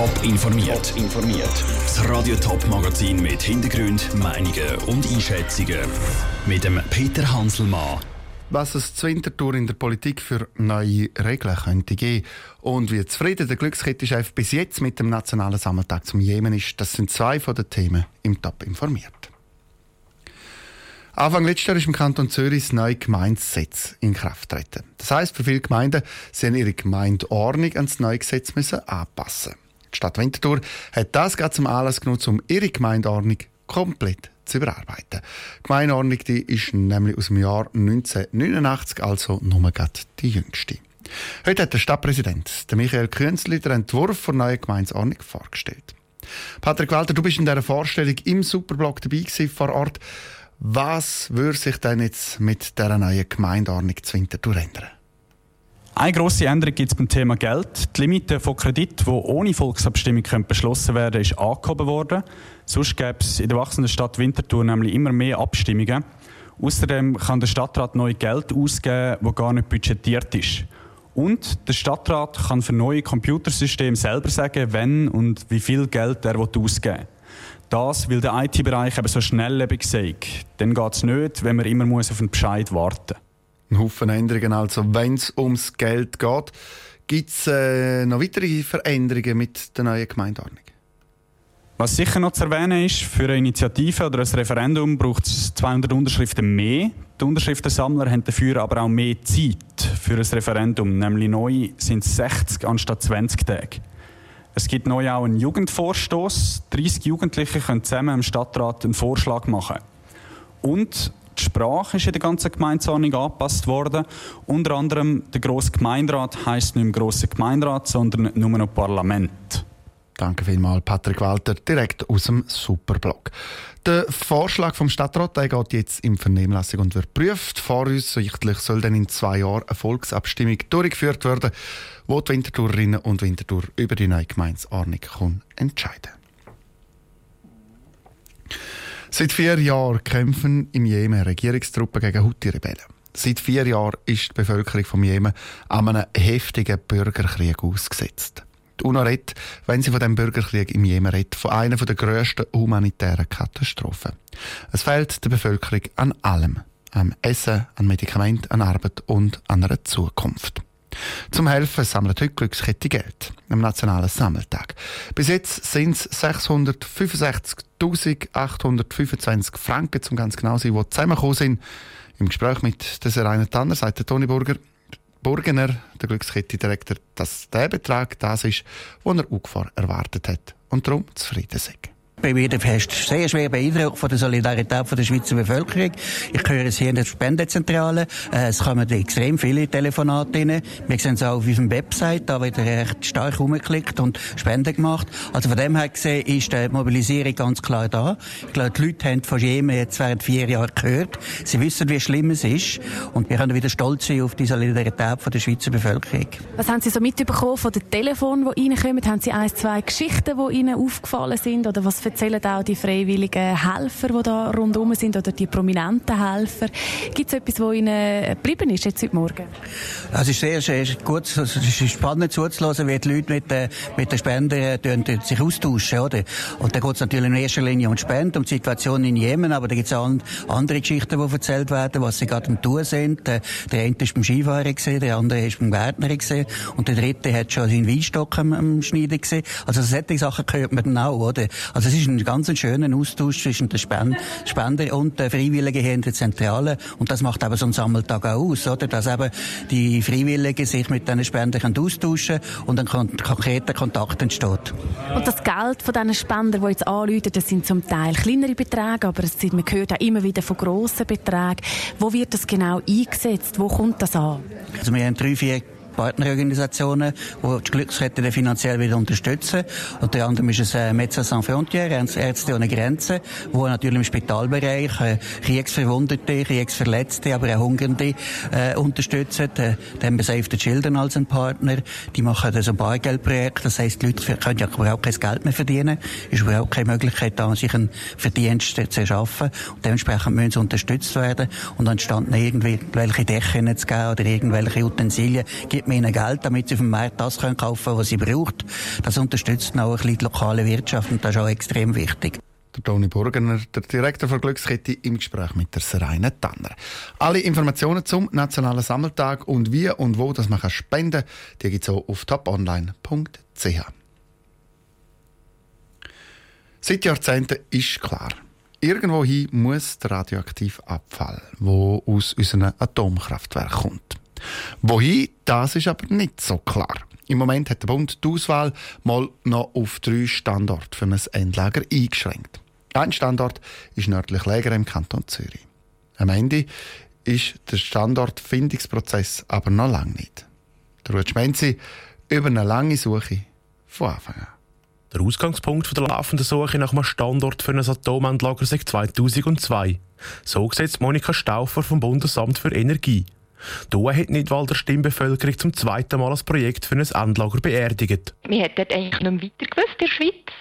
Top informiert. informiert. Das Radio Top Magazin mit Hintergrund, Meinungen und Einschätzungen mit dem Peter Hanselmann. Was es zu Winterthur in der Politik für neue Regeln könnte geben und wie zufrieden der Glückskettenchef bis jetzt mit dem Nationalen Sammeltag zum Jemen ist, das sind zwei von den Themen im Top informiert. Anfang letztes Jahr ist im Kanton Zürich das neue Gemeindegesetz in Kraft getreten. Das heisst, für viele Gemeinden sie ihre Gemeindeordnung an das neue Gesetz müssen anpassen. Die Stadt Winterthur hat das gerade zum Anlass genutzt, um ihre Gemeindeordnung komplett zu überarbeiten. Die Gemeindeordnung die ist nämlich aus dem Jahr 1989, also nur gerade die jüngste. Heute hat der Stadtpräsident der Michael Künzli den Entwurf der neuen Gemeindeordnung vorgestellt. Patrick Walter, du bist in dieser Vorstellung im Superblock dabei vor Ort. Was würde sich denn jetzt mit dieser neuen Gemeindeordnung zu Winterthur ändern? Eine grosse Änderung gibt es beim Thema Geld. Die Limite von Kredit, die ohne Volksabstimmung beschlossen werden können, ist angehoben worden. Sonst gäbe es in der wachsenden Stadt Winterthur nämlich immer mehr Abstimmungen. Außerdem kann der Stadtrat neu Geld ausgeben, das gar nicht budgetiert ist. Und der Stadtrat kann für neue Computersysteme selber sagen, wenn und wie viel Geld er ausgeben will. Das, weil der IT-Bereich eben so schnelllebig sei. Dann geht es nicht, wenn man immer muss auf einen Bescheid warten muss. Ein Haufen Änderungen, also wenn es ums Geld geht. Gibt es äh, noch weitere Veränderungen mit der neuen Gemeindeordnung? Was sicher noch zu erwähnen ist, für eine Initiative oder ein Referendum braucht es 200 Unterschriften mehr. Die Unterschriftensammler haben dafür aber auch mehr Zeit für ein Referendum. Nämlich neu sind es 60 anstatt 20 Tage. Es gibt neu auch einen Jugendvorstoß. 30 Jugendliche können zusammen im Stadtrat einen Vorschlag machen. Und die Sprache ist in der ganzen Gemeindeordnung angepasst worden. Unter anderem der grosse Gemeinderat heisst nicht mehr grosser Gemeinderat, sondern nur noch Parlament. Danke vielmals, Patrick Walter, direkt aus dem Superblog. Der Vorschlag vom Stadtrat der geht jetzt in Vernehmlassung und wird geprüft. Voraussichtlich soll dann in zwei Jahren eine Volksabstimmung durchgeführt werden, wo die Winterthurerinnen und Winterthur über die neue Gemeinsordnung entscheiden Seit vier Jahren kämpfen im Jemen Regierungstruppen gegen Houthi-Rebellen. Seit vier Jahren ist die Bevölkerung vom Jemen an einem heftigen Bürgerkrieg ausgesetzt. Die UNO redet, wenn sie von dem Bürgerkrieg im Jemen redet, von einer der grössten humanitären Katastrophen. Es fehlt der Bevölkerung an allem. An Essen, an Medikamenten, an Arbeit und an einer Zukunft. Zum Helfen sammelt heute Glückskette Geld am Nationalen Sammeltag. Bis jetzt sind es 665.825 Franken, zum ganz genau sein, die zusammengekommen sind. Im Gespräch mit der Serena Tanner sagt der Toni Burger, Burgener, der Glückskette-Direktor, dass der Betrag das ist, den er auch erwartet hat und darum zufrieden ist bin wieder fest sehr schwer beeindruckt von der Solidarität von der Schweizer Bevölkerung. Ich höre es hier in der Spendenzentrale. Äh, es kommen extrem viele Telefonate rein. Wir sehen es auch auf unserem Website. Da wird recht stark rumgeklickt und Spenden gemacht. Also von dem her gesehen ist die Mobilisierung ganz klar da. Ich glaube, die Leute haben von Jemen jetzt während vier Jahren gehört. Sie wissen, wie schlimm es ist. Und wir können wieder stolz sein auf die Solidarität von der Schweizer Bevölkerung. Was haben Sie so mitbekommen von den Telefonen, die reinkommen? Haben Sie ein, zwei Geschichten, die Ihnen aufgefallen sind? Oder was erzählen auch die freiwilligen Helfer, die da rundherum sind, oder die prominenten Helfer. Gibt es etwas, was Ihnen geblieben ist jetzt heute Morgen? Es ist sehr, sehr gut, es ist spannend zuzuhören, wie die Leute mit, den, mit den Spendern äh, sich austauschen. Oder? Und da geht es natürlich in erster Linie um Spenden, um die Situation in Jemen, aber da gibt es auch andere Geschichten, die erzählt werden, was sie gerade am Tun sind. Der eine ist beim Skifahrer gesehen, der andere ist beim Gärtner und der dritte hat schon seinen Weinstock am, am Schneiden gesehen. Also solche Sachen hört man dann auch, oder? Also es ist ein ganz schöner Austausch zwischen den Spender und den Freiwilligen hier in der Zentrale. Und das macht eben so einen Sammeltag auch aus, oder? Dass eben die Freiwilligen sich mit diesen Spendern austauschen können und ein konkreter Kontakt entsteht. Und das Geld von diesen Spendern, die jetzt anrufen, das sind zum Teil kleinere Beträge, aber es sind, man hört auch immer wieder von grossen Beträgen. Wo wird das genau eingesetzt? Wo kommt das an? Also wir haben drei, vier Partnerorganisationen, die die Glückskette finanziell wieder unterstützen. Unter anderem ist es äh, Médecins Sans Frontières, Ärzte ohne Grenzen, wo natürlich im Spitalbereich äh, Kriegsverwundete, Kriegsverletzte, aber auch Hungernde äh, unterstützen. Äh, dann haben Save the Children als ein Partner. Die machen so ein Bargeldprojekt. Das heisst, die Leute können ja überhaupt kein Geld mehr verdienen. Ist überhaupt keine Möglichkeit da, sich einen Verdienst zu erschaffen. Und dementsprechend müssen sie unterstützt werden. Und anstatt irgendwelche Dächer zu geben oder irgendwelche Utensilien, gibt man Geld, damit sie auf dem Markt das kaufen können, was sie braucht. Das unterstützt auch ein bisschen die lokale Wirtschaft und das ist auch extrem wichtig. Der Toni Burgener, der Direktor der Glückskette, im Gespräch mit der Serena Tanner. Alle Informationen zum Nationalen Sammeltag und wie und wo das man spenden kann, die gibt es auch auf toponline.ch. Seit Jahrzehnten ist klar, irgendwohin muss der radioaktive Abfall, wo aus unseren Atomkraftwerken kommt. Wohin, das ist aber nicht so klar. Im Moment hat der Bund die Auswahl mal noch auf drei Standorte für ein Endlager eingeschränkt. Ein Standort ist nördlich Läger im Kanton Zürich. Am Ende ist der Standortfindungsprozess aber noch lange nicht. Der Ruth Schmenzi über eine lange Suche von Anfang an. Der Ausgangspunkt der laufenden Suche nach einem Standort für ein Atomendlager seit 2002. So sieht Monika Stauffer vom Bundesamt für Energie. Da hat Nidwalder Stimmbevölkerung zum zweiten Mal ein Projekt für ein Endlager beerdigt. Man hat dort eigentlich nicht mehr weiter gewusst in der Schweiz.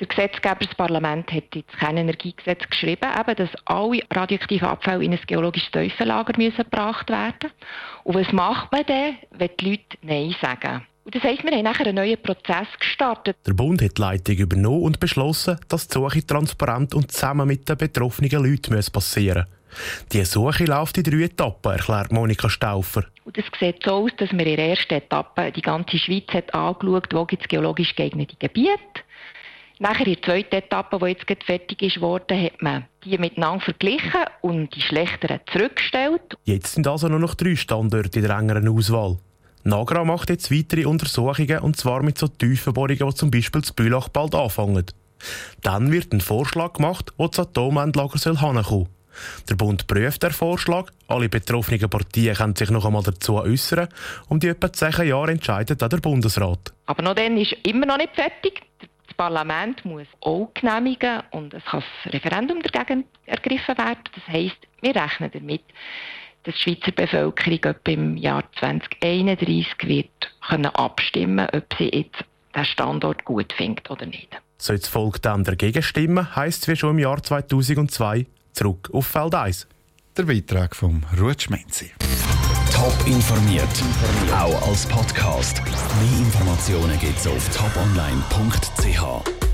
Der Gesetzgeber, das Parlament, hat jetzt kein Energiegesetz geschrieben, eben, dass alle radioaktiven Abfälle in ein geologisches Tiefenlager müssen gebracht werden Und was macht man dann, wenn die Leute Nein sagen? Und das heisst, wir haben nachher einen neuen Prozess gestartet. Der Bund hat die Leitung übernommen und beschlossen, dass die Suche transparent und zusammen mit den betroffenen Leuten passieren muss. Die Suche läuft in drei Etappen, erklärt Monika Stauffer. Und es sieht so aus, dass wir in der ersten Etappe die ganze Schweiz hat angeschaut, wo gibt es geologisch geeignete Gebiete. Nachher in der zweiten Etappe, die jetzt gerade fertig ist worden, hat man die miteinander verglichen und die schlechteren zurückgestellt. Jetzt sind also nur noch drei Standorte in der engeren Auswahl. Nagra macht jetzt weitere Untersuchungen, und zwar mit so tiefen Bohrungen, die zum Beispiel das Bülach bald anfangen. Dann wird ein Vorschlag gemacht, wo das Atomendlager soll hinkommen. Der Bund prüft den Vorschlag, alle betroffenen Partien können sich noch einmal dazu äußern und in etwa zehn Jahren entscheidet dann der Bundesrat. Aber noch dann ist immer noch nicht fertig. Parlament muss auch genehmigen und es kann das Referendum dagegen ergriffen werden. Das heisst, wir rechnen damit, dass die Schweizer Bevölkerung etwa im Jahr 2031 wird können abstimmen ob sie jetzt den Standort gut findet oder nicht. Sollte das Volk dann dagegen stimmen, heisst es wie schon im Jahr 2002 zurück auf Feld 1. Der Beitrag von Ruth Schmenzi. Top informiert, auch als Podcast. Mehr Informationen gibt es auf toponline.ch.